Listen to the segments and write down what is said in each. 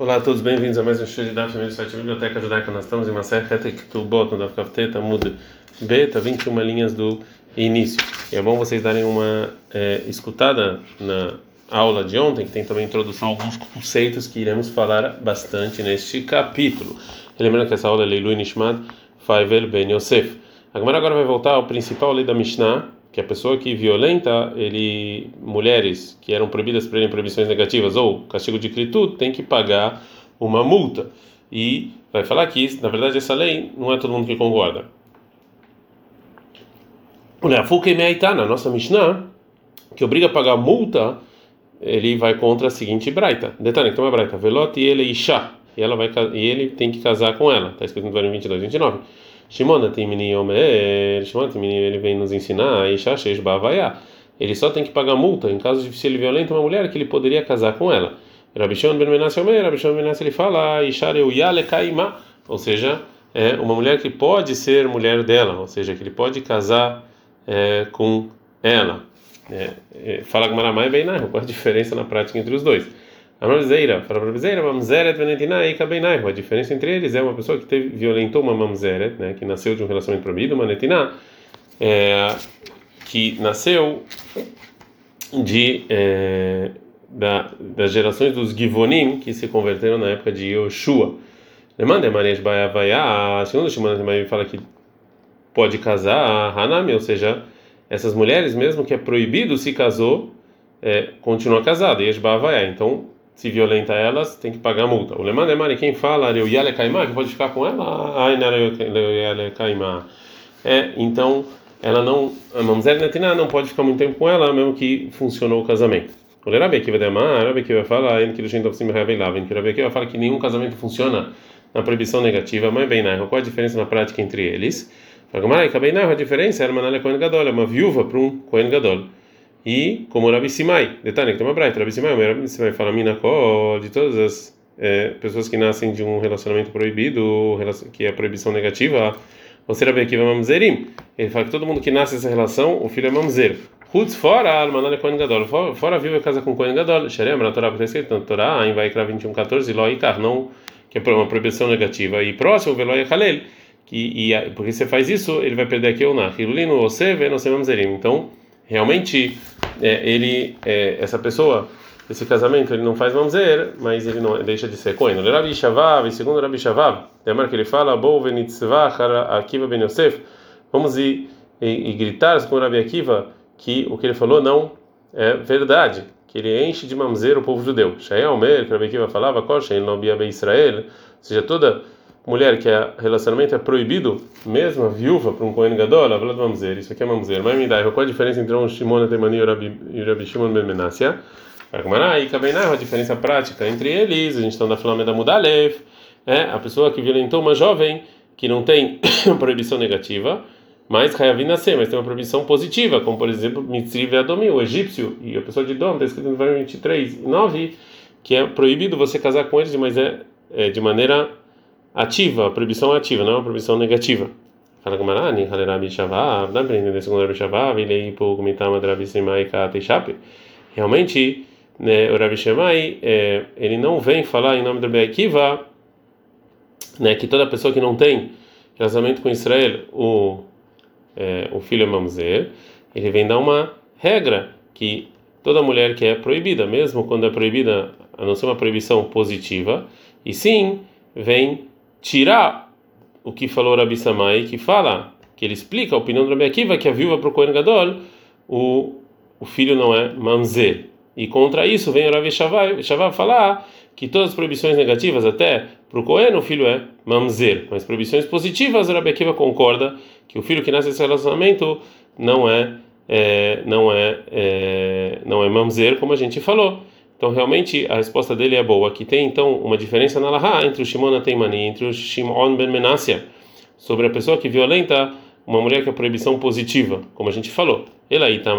Olá a todos, bem-vindos a mais um show de Daf do site Biblioteca Judaica. Nós estamos em uma série Ketubot, no Daf Kafteta, Mud Beta, 21 linhas do início. E é bom vocês darem uma é, escutada na aula de ontem, que tem também introdução a alguns conceitos que iremos falar bastante neste capítulo. Lembrando que essa aula é Leilu Nishmat Faivel Ben Yosef. Agora vai voltar ao principal lei da Mishnah, que a pessoa que violenta ele mulheres que eram proibidas por ele proibições negativas ou castigo de clitude tem que pagar uma multa. E vai falar que na verdade essa lei não é todo mundo que concorda. Olha, e na nossa Mishnah que obriga a pagar multa ele vai contra a seguinte braita. Detalhe então é braita. Velote ele isha. E ela vai e ele tem que casar com ela. Está escrito no versículo 22 29 Shimon Timini Omer, Shimon Timini ele vem nos ensinar, Isha Sheish Bavaya. Ele só tem que pagar multa em caso de se ele violenta uma mulher que ele poderia casar com ela. Rabishon Ben Menashe Omer, Rabishon Ben Menashe ele fala, Isha Reuyale Kaima, ou seja, é uma mulher que pode ser mulher dela, ou seja, que ele pode casar é, com ela. É, é, fala com Maramai bem, não, qual a diferença na prática entre os dois? Mamzeira, para a mamzeira, mamzeret venetinai kabenai. A diferença entre eles é uma pessoa que teve, violentou uma mamzeret, né, que nasceu de um relacionamento proibido, uma netiná, é, que nasceu de é, da, das gerações dos Givonim que se converteram na época de Yoshua. Lemanda Maresh Bayavaya, segundo o Shimon fala que pode casar Hanami, ou seja, essas mulheres mesmo que é proibido se casou, é, continua casada, e Então, se violenta elas, tem que pagar a multa. O Leman Emari, quem fala, eu Yale Kaimá, que pode ficar com ela, ai, não Yale Kaimá. É, então, ela não, a Mamzer Netina não pode ficar muito tempo com ela, mesmo que funcionou o casamento. O Rabi aqui vai demar, Rabi aqui vai falar, em que Shinto Sim Ravelava, em que vai falar que nenhum casamento funciona na proibição negativa, mas bem, né? Qual a diferença na prática entre eles? Fala, a diferença era uma Kohen Gadol, é uma viúva para um Kohen Gadol. E como Rabi Simai, detalhe que tem uma braita, Rabi Simai, Rabi Simai fala Minakó, de todas as é, pessoas que nascem de um relacionamento proibido, que é a proibição negativa, você Rabi Akiva Mamzerim. Ele fala que todo mundo que nasce dessa relação, o filho é Mamzer. Hutz fora, Almanan é Gadol. Fora, vive casa com Kohen Gadol. Na Torá, está escrito na Torá, em Vaikra 21, 14, Ló e Karnon, que é uma proibição negativa. E próximo, Veló e Halel, que, porque você faz isso, ele vai perder aqui ou na. Hilulino, você vê, não sei Mamzerim. Então, realmente é, ele é, essa pessoa esse casamento ele não faz mamzer mas ele não deixa de ser cohen o Rabi Shavav e segundo Rabi Shavav lembra que ele fala Akiva ben Yosef. Vamos ir e, e gritar com o Rabi Akiva que o que ele falou não é verdade que ele enche de mamzer o povo judeu. Shael Mer que Rabi Akiva falava kol shein lo Israel. Ou seja toda mulher que é relacionamento é proibido, mesmo a viúva para um Kohen Gadol, ela vamos dizer, isso aqui é mamzer. Mas me dá, qual a diferença entre um Shimon Temani e o Rabi Shimon Ben Menassia? Aí a diferença prática entre eles, a gente está na Flamengo da Mudalev, é a pessoa que violentou uma jovem que não tem proibição negativa, mas Hayavim nascer, mas tem uma proibição positiva, como por exemplo Mitzri Veadomi, o egípcio, e a pessoa de Dom, está escrito no versículo 23, 9, que é proibido você casar com eles, mas é, é de maneira ativa, proibição ativa, não é uma proibição negativa. Fala com Marani, Halerabi Shavav, dá para entender segundo ele aí por comitama de Rabi Simai Kate Shape. Realmente, né, o Rabi Shemai, é, ele não vem falar em nome do Rabi Akiva, né, que toda pessoa que não tem relacionamento com Israel, o, é, o filho é mamzer, ele vem dar uma regra que toda mulher que é proibida, mesmo quando é proibida, a não ser uma proibição positiva, e sim vem tirar o que falou Rabi Samai, que fala, que ele explica a opinião do Rabi Akiva, que a viúva para o Kohen Gadol, o, o filho não é mamzer. E contra isso vem o Rabi Shavá falar que todas as proibições negativas, até para o Kohen, o filho é mamzer. Mas proibições positivas, o Rabi Akiva concorda que o filho que nasce nesse relacionamento não é, é não é, é não é mamzer, como a gente falou. Então, realmente, a resposta dele é boa. Aqui tem, então, uma diferença na Laha entre o Shimon e entre o Shimon Ben Menassia, sobre a pessoa que violenta uma mulher que é proibição positiva, como a gente falou. Ele aí tá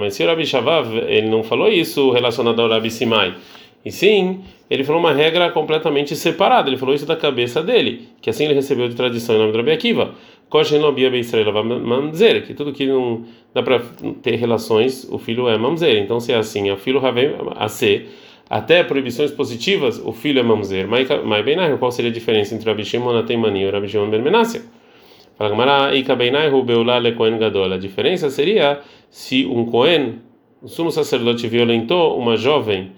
mas se o Rabi Shavav, ele não falou isso relacionado ao Rabi Simai. E sim, ele falou uma regra completamente separada. Ele falou isso da cabeça dele, que assim ele recebeu de tradição em nome do Rabi Akiva. Que tudo que não dá para ter relações, o filho é mamzer. Então, se é assim, o filho a ser, até proibições positivas, o filho é mamzer. Mas bem qual seria a diferença entre Rabi Shimon Ateimani e Rabi Shimon Ben? Fala. A diferença seria se um Kohen, o sumo sacerdote, violentou uma jovem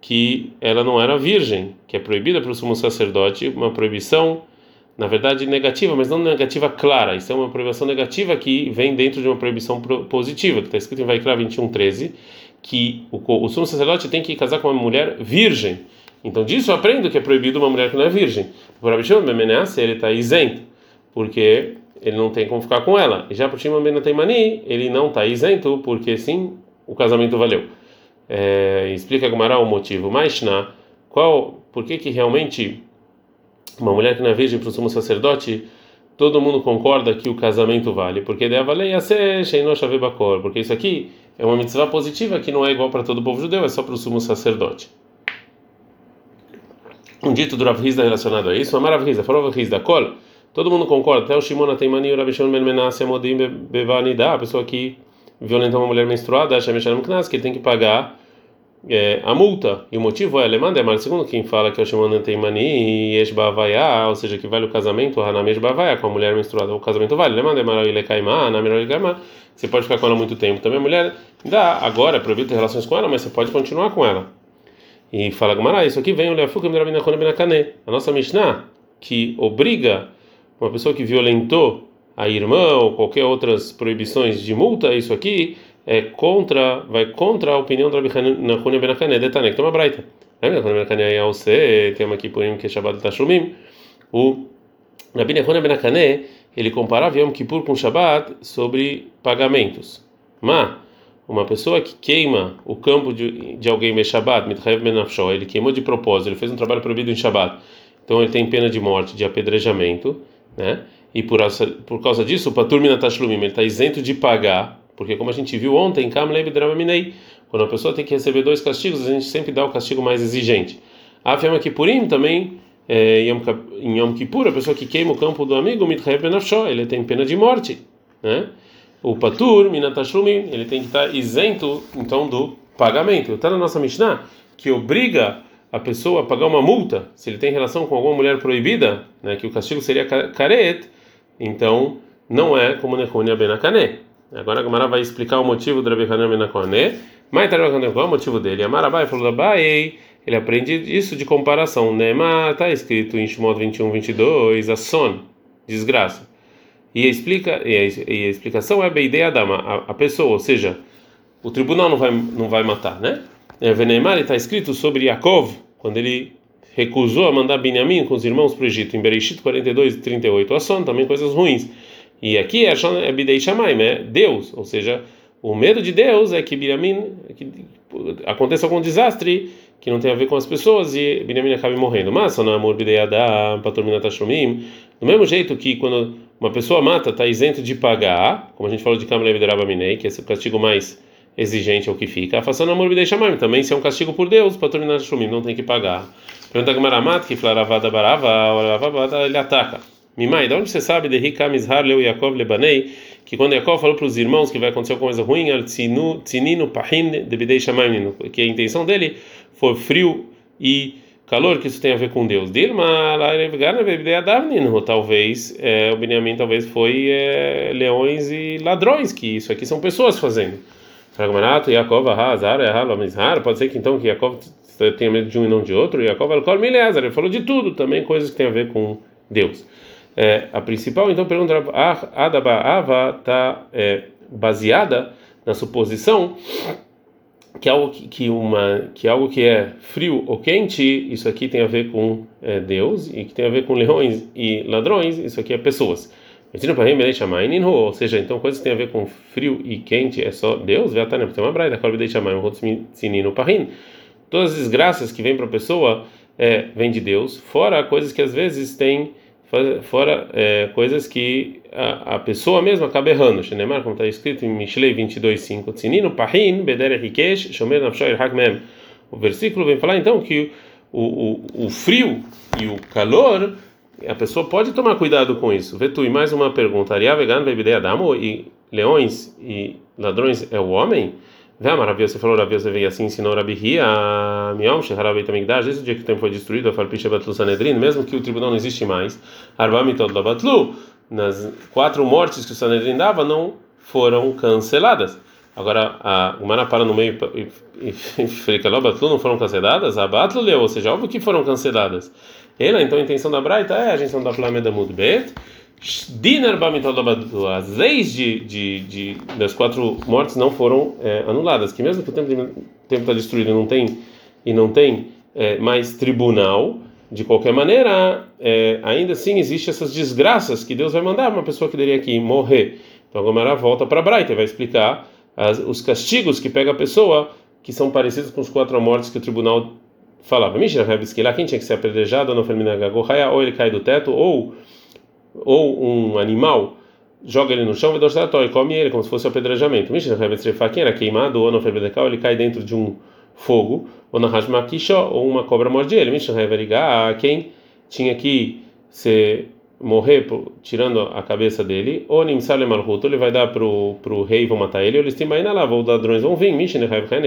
que ela não era virgem, que é proibida para o sumo sacerdote, uma proibição, na verdade, negativa, mas não negativa clara. Isso é uma proibição negativa que vem dentro de uma proibição positiva, que está escrito em Vaikra 21:13, que o, o sumo sacerdote tem que casar com uma mulher virgem. Então disso eu aprendo que é proibido uma mulher que não é virgem. Por Abishon Bemeneas, ele está isento, porque ele não tem como ficar com ela. E já por Shimon Ben Teimani, ele não está isento, porque sim, o casamento valeu. É, explica Gumara o motivo. Mas na qual, por que que realmente uma mulher que não é virgem para o sumo sacerdote, todo mundo concorda que o casamento vale? Porque deve valer porque isso aqui é uma mitzvah positiva que não é igual para todo o povo judeu, é só para o sumo sacerdote. Um dito do Rav Hizda relacionado a isso, Amar Rav falou Rav Hizda, Kol, todo mundo concorda, até o Shimon Ateimani o Rav Shimon Ben Menashe Modim Bevanidá, a pessoa que violentar uma mulher menstruada, que ele tem que pagar é, a multa. E o motivo é Alemanda, mas segundo quem fala que é o Shimon Teimani e Esbavaya, ou seja, que vale o casamento, Haname Bavaya, com a mulher menstruada, o casamento vale. Alemanda, Maroile Kaima, Haname Kaima, você pode ficar com ela muito tempo. Também a mulher dá, agora é proibido ter relações com ela, mas você pode continuar com ela. E fala Gamara, isso aqui vem o Leafukim Rabina Benakane, a nossa Mishnah, que obriga uma pessoa que violentou a irmã ou qualquer outras proibições de multa, isso aqui é contra, vai contra a opinião do Rabi Hanania Ben Akané, detanek, tem uma braita. Rabi Hanania Ben Akané é você, tem aqui por que é Shabbat Tashumim. O Rabi Hanania Ben Akané, ele comparava Yom Kippur com Shabbat sobre pagamentos. Mas uma pessoa que queima o campo de, de alguém em Shabbat, Mitchayev Ben ele queimou de propósito, ele fez um trabalho proibido em Shabbat. Então ele tem pena de morte, de apedrejamento, né? E por, por causa disso, o Patur Minatashlumim, ele está isento de pagar, porque como a gente viu ontem, Kamleib Dramaminei, quando a pessoa tem que receber dois castigos, a gente sempre dá o castigo mais exigente. A Fiamma Kippurim também, é, em Yom Kippur, a pessoa que queima o campo do amigo, Mitchaev ele tem pena de morte, né? O Patur Minatashlumim, ele tem que estar tá isento, então, do pagamento. Está na nossa Mishnah, que obriga a pessoa a pagar uma multa, se ele tem relação com alguma mulher proibida, né, que o castigo seria caret, então não é como Nehunia Benakane. Agora a Gamara vai explicar o motivo do Rabi Hanan Benakane. Mas qual é o motivo dele? A Marabai falou da ele aprende isso de comparação. Nema está escrito em Shimon 21, 22, a son, desgraça. E a, explica, e a, e a explicação é a ideia da a, a pessoa, ou seja, o tribunal não vai, não vai matar, né? É, Veneimar está escrito sobre Yaakov, quando ele recusou a mandar Binyamin com os irmãos para o Egito, em Bereshit 42 e 38. Asson, também coisas ruins. E aqui é, é Bidei Shamaim, é Deus, ou seja, o medo de Deus é que Binyamin que aconteça algum desastre que não tem a ver com as pessoas e Binyamin acabe morrendo. Mas, amor Bidei Adam, Patorminat Tashomim, do mesmo jeito que quando uma pessoa mata, está isento de pagar, como a gente falou de Kamalev Drabaminei, que é o castigo mais exigente é o que fica. Afastando amor Bidei Shamaim, também se é um castigo por Deus, Patorminat Tashomim, não tem que pagar. Pergunta Gmaramat, que flaravada barava, ele ataca. Mimai, de onde você sabe de Rikam Izhar Leu Yaakov Lebanei, que quando Yaakov falou para os irmãos que vai acontecer alguma coisa ruim, al Tzininu Pahin de Bidei que a intenção dele foi frio e calor, que isso tem a ver com Deus. Dilma, talvez é, o Benjamin talvez foi é, leões e ladrões, que isso aqui são pessoas fazendo. Fragmanato, Yaakov, Hazar, Mizhar, pode ser que então que Yaakov tenha medo de um e não de outro. Yaakov Alkol Mileazar, ele falou de tudo, também coisas que tem a ver com Deus. É, a principal, então, pergunta Adaba Ava está é, baseada na suposição que algo que, uma que algo que é frio ou quente, isso aqui tem a ver com é, Deus e que tem a ver com leões e ladrões, isso aqui é pessoas. Ou seja, então coisas que tem a ver com frio e quente é só Deus, tem uma braida, todas as desgraças que vêm para a pessoa é, vêm de Deus, fora coisas que às vezes tem, fora é, coisas que a, a, pessoa mesma acaba errando. Shenemar, como está escrito em Mishlei 22:5, Tzinino pahin beder rikesh shomer nafshoir hakmem. O versículo vem falar então que o, o, o frio e o calor a pessoa pode tomar cuidado com isso. Vetu, e mais uma pergunta. Ariá vegan bebidei adamo e leões e ladrões é o homem? Vê, maravilha, você falou, Rabi, você veio assim, ensinou Rabi Ria, Miom, Sheharabi Tamigdash, desde o dia que o templo foi destruído, a Farpisha Batlu Sanedrin, mesmo que o tribunal não existe mais, Arba Mitod Batlu, nas quatro mortes que o Sanedrin dava, não foram canceladas. Agora, a Gumara para no meio e explica, Batlu não foram canceladas? A Batlu leu, ou seja, óbvio que foram canceladas. Ela, então, a intenção da Braita é a gente não dá Flameda Mudbet, Dinar as leis de, de, de, das quatro mortes não foram é, anuladas, que mesmo que o templo está destruído não tem, e não tem é, mais tribunal, de qualquer maneira, é, ainda assim existe essas desgraças que Deus vai mandar uma pessoa que teria que morrer. Então a Gomara volta para Braita e vai explicar as, os castigos que pega a pessoa que são parecidos com os quatro mortes que o tribunal falava. Mishnah lá quem tinha que ser apedrejado, ou ele cai do teto, ou ou um animal joga ele no chão e come ele como se fosse um apedrejamento. Quem era queimado ou no ele cai dentro de um fogo ou na ou uma cobra morde ele. Quem tinha que se morrer tirando a cabeça dele, ou Nimsale Malhut, ele vai dar pro pro rei vão matar ele, ou eles têm lá, os ladrões vão vir,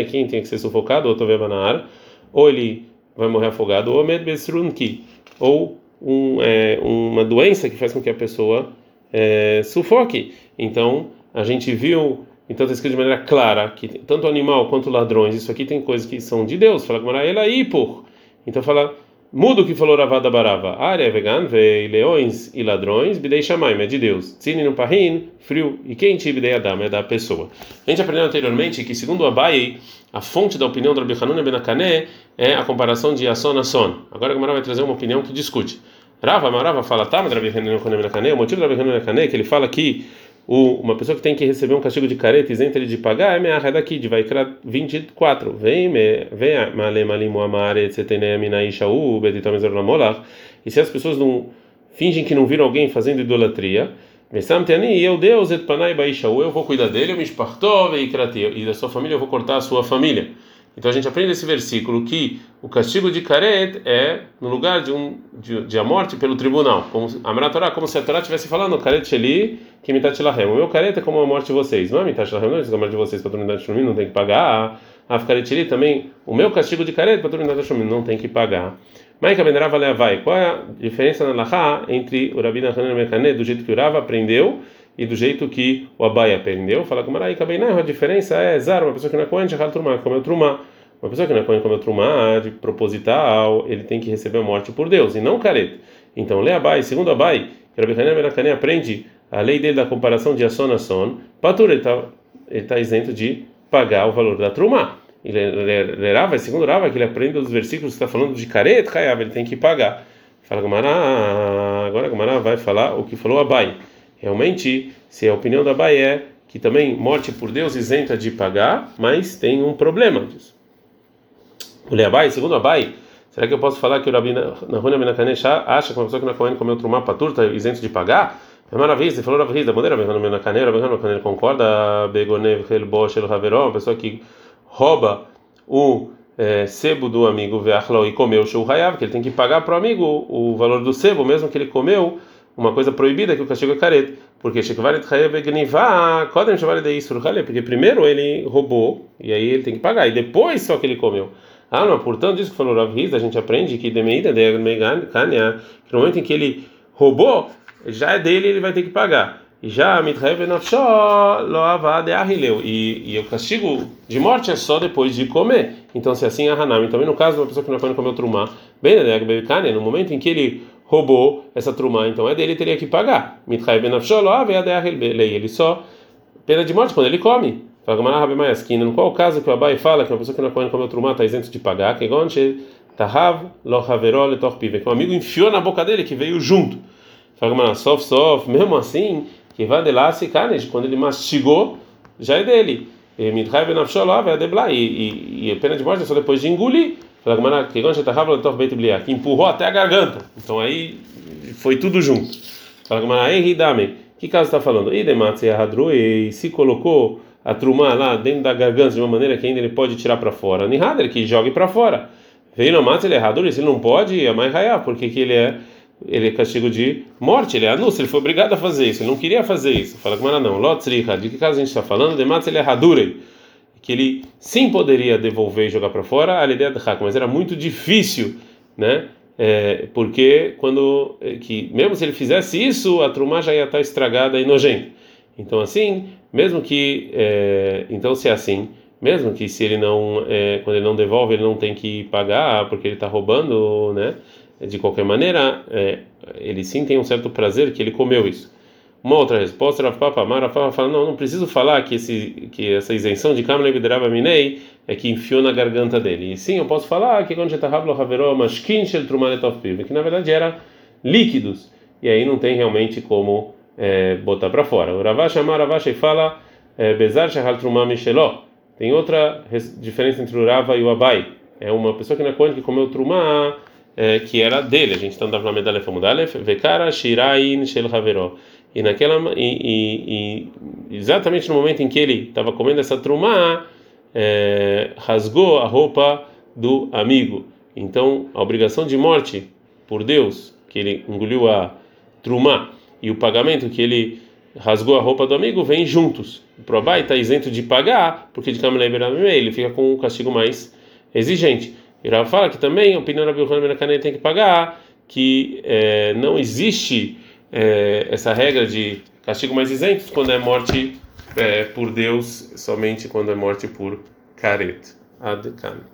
quem tem que ser sufocado, ou Tovebanar, ou ele vai morrer afogado, ou Med Besrunki, ou um, é, uma doença que faz com que a pessoa é, sufoque. Então, a gente viu, então está escrito de maneira clara que tanto animal quanto ladrões, isso aqui tem coisas que são de Deus. Fala com ela aí por. Então fala, muda o que falou Ravada Barava. Área vegan, vê leões e ladrões, bidei chamai, é de Deus. Tzini no parrin, frio e quente, bidei adam, é da pessoa. A gente aprendeu anteriormente que, segundo Abai, a fonte da opinião do Rabi Hanuna Benakané é a comparação de Asson a Son. Agora a Gamara vai trazer uma opinião que discute. Rava, Rava fala, tá, mas Rabi Hanuna Benakané, o motivo do Rabi Hanuna Benakané é que ele fala que o, uma pessoa que tem que receber um castigo de careta isenta ele de pagar é minha é daqui, de vai criar 24. Vem, vem, malem alim amare, etc. minaishaú, betitam. E se as pessoas não fingem que não viram alguém fazendo idolatria, e eu Deus et panai baishaú, eu vou cuidar dele, eu me e da sua família eu vou cortar a sua família. Então a gente aprende esse versículo que o castigo de Karet é no lugar de um de, de a morte pelo tribunal. Como a Torá, como se a Torá estivesse falando, Karet Sheli, que mitatlahem. O meu Karet é como a morte de vocês. Não é mitatlahem, não é a morte de vocês, para patronidade de não tem que pagar. A Sheli também, o meu castigo de Karet, patronidade de não tem que pagar. Mas que a vai. Qual é a diferença na Lahá entre o Rabina Hanan Mekané, do jeito que o Rava aprendeu? e do jeito que o Abai aprendeu, fala com Marai não a diferença é Zara, uma pessoa que não é Cohen, Shachal Trumá, comeu Trumá. Uma pessoa que não é Cohen, comeu Trumá, de proposital, ele tem que receber a morte por Deus, e não careta. Então, lê Abai, segundo Abai, que Rabi Hanan aprende a lei dele da comparação de ação a ação, Patur, está tá isento de pagar o valor da Trumá. Ele Rava, segundo Rava, que ele aprende os versículos que está falando de careta, ele tem que pagar. Fala Gumara, agora Gumara vai falar o que falou Abai. Realmente, se a opinião da Bahia é que também morte por Deus isenta de pagar, mas tem um problema disso. O Leabai, segundo Abai, será que eu posso falar que o Rabi Nahuna Menakanesha acha que uma pessoa que não é comendo comeu trumá patur está isento de pagar? É maravilha, falou Rabi da maneira, Rabi Menakané, Rabi Menakané concorda, Begonev Helbosh El uma pessoa que rouba o é, sebo do amigo Veachlau e comeu o Shulhayav, que ele tem que pagar para o amigo o valor do sebo, mesmo que ele comeu uma coisa proibida que o castigo é careta. Porque porque primeiro ele roubou e aí ele tem que pagar e depois só que ele comeu. Ah, não, portanto, isso que falou Rav Riz, a gente aprende que demeida de que no momento em que ele roubou, já é dele, ele vai ter que pagar. Já e, e o castigo de morte é só depois de comer. Então, se assim é Hanami, também no caso de uma pessoa que não pode comer o trumá, bem, no momento em que ele roubou essa trumá, então é dele, teria que pagar. Ele só pena de morte quando ele come. No qual caso que o Abai fala que uma pessoa que não come trumá está isento de pagar, que um amigo enfiou na boca dele que veio junto. Sof, sof, mesmo assim, que vai de lá se quando ele mastigou, já é dele. E, e, e a pena de morte é só depois de engolir que empurrou até a garganta. Então aí foi tudo junto. Que caso está falando? E se colocou a trumá lá dentro da garganta de uma maneira que ainda ele pode tirar para fora. Nihader, que jogue para fora. Veio na mata, ele é ele não pode, é mais raiar, porque que ele é ele é castigo de morte, ele é anúncio, ele foi obrigado a fazer isso, ele não queria fazer isso. Fala com não, Lotzriha, de que caso a gente está falando? De mata, ele é erradurei que ele sim poderia devolver e jogar para fora a ideia de Hak, mas era muito difícil, né? É, porque quando é, que mesmo se ele fizesse isso, a trumá já ia estar estragada e nojenta. Então assim, mesmo que é, então se é assim, mesmo que se ele não é, quando ele não devolve ele não tem que pagar porque ele está roubando, né? De qualquer maneira, é, ele sim tem um certo prazer que ele comeu isso. Uma outra resposta, Rav Papa Amar, Rav fala, não, não preciso falar que, esse, que essa isenção de Kamle Bidrava Minei é que enfiou na garganta dele. E sim, eu posso falar que quando Jetahablo Haveró Mashkin Trumaletov que na verdade era líquidos, e aí não tem realmente como é, botar para fora. O Ravash Amar Ravash fala, é, Bezar Shahal Trumah Micheló. Tem outra diferença entre o Rava e o Abai. É uma pessoa que na conta que comeu Trumah, é, que era dele. A gente está andando na medalha Famudalef, Vekara Shirain Shel Haveró e naquela e, e, exatamente no momento em que ele estava comendo essa trumá, é, rasgou a roupa do amigo. Então, a obrigação de morte por Deus, que ele engoliu a trumá, e o pagamento que ele rasgou a roupa do amigo, vem juntos. O Probai está isento de pagar, porque de Kamela ele fica com um castigo mais exigente. E Rav fala que também a opinião da Bilhana tem que pagar, que é, não existe é, essa regra de castigo mais isento quando é morte é, por Deus, somente quando é morte por caret. Adkan.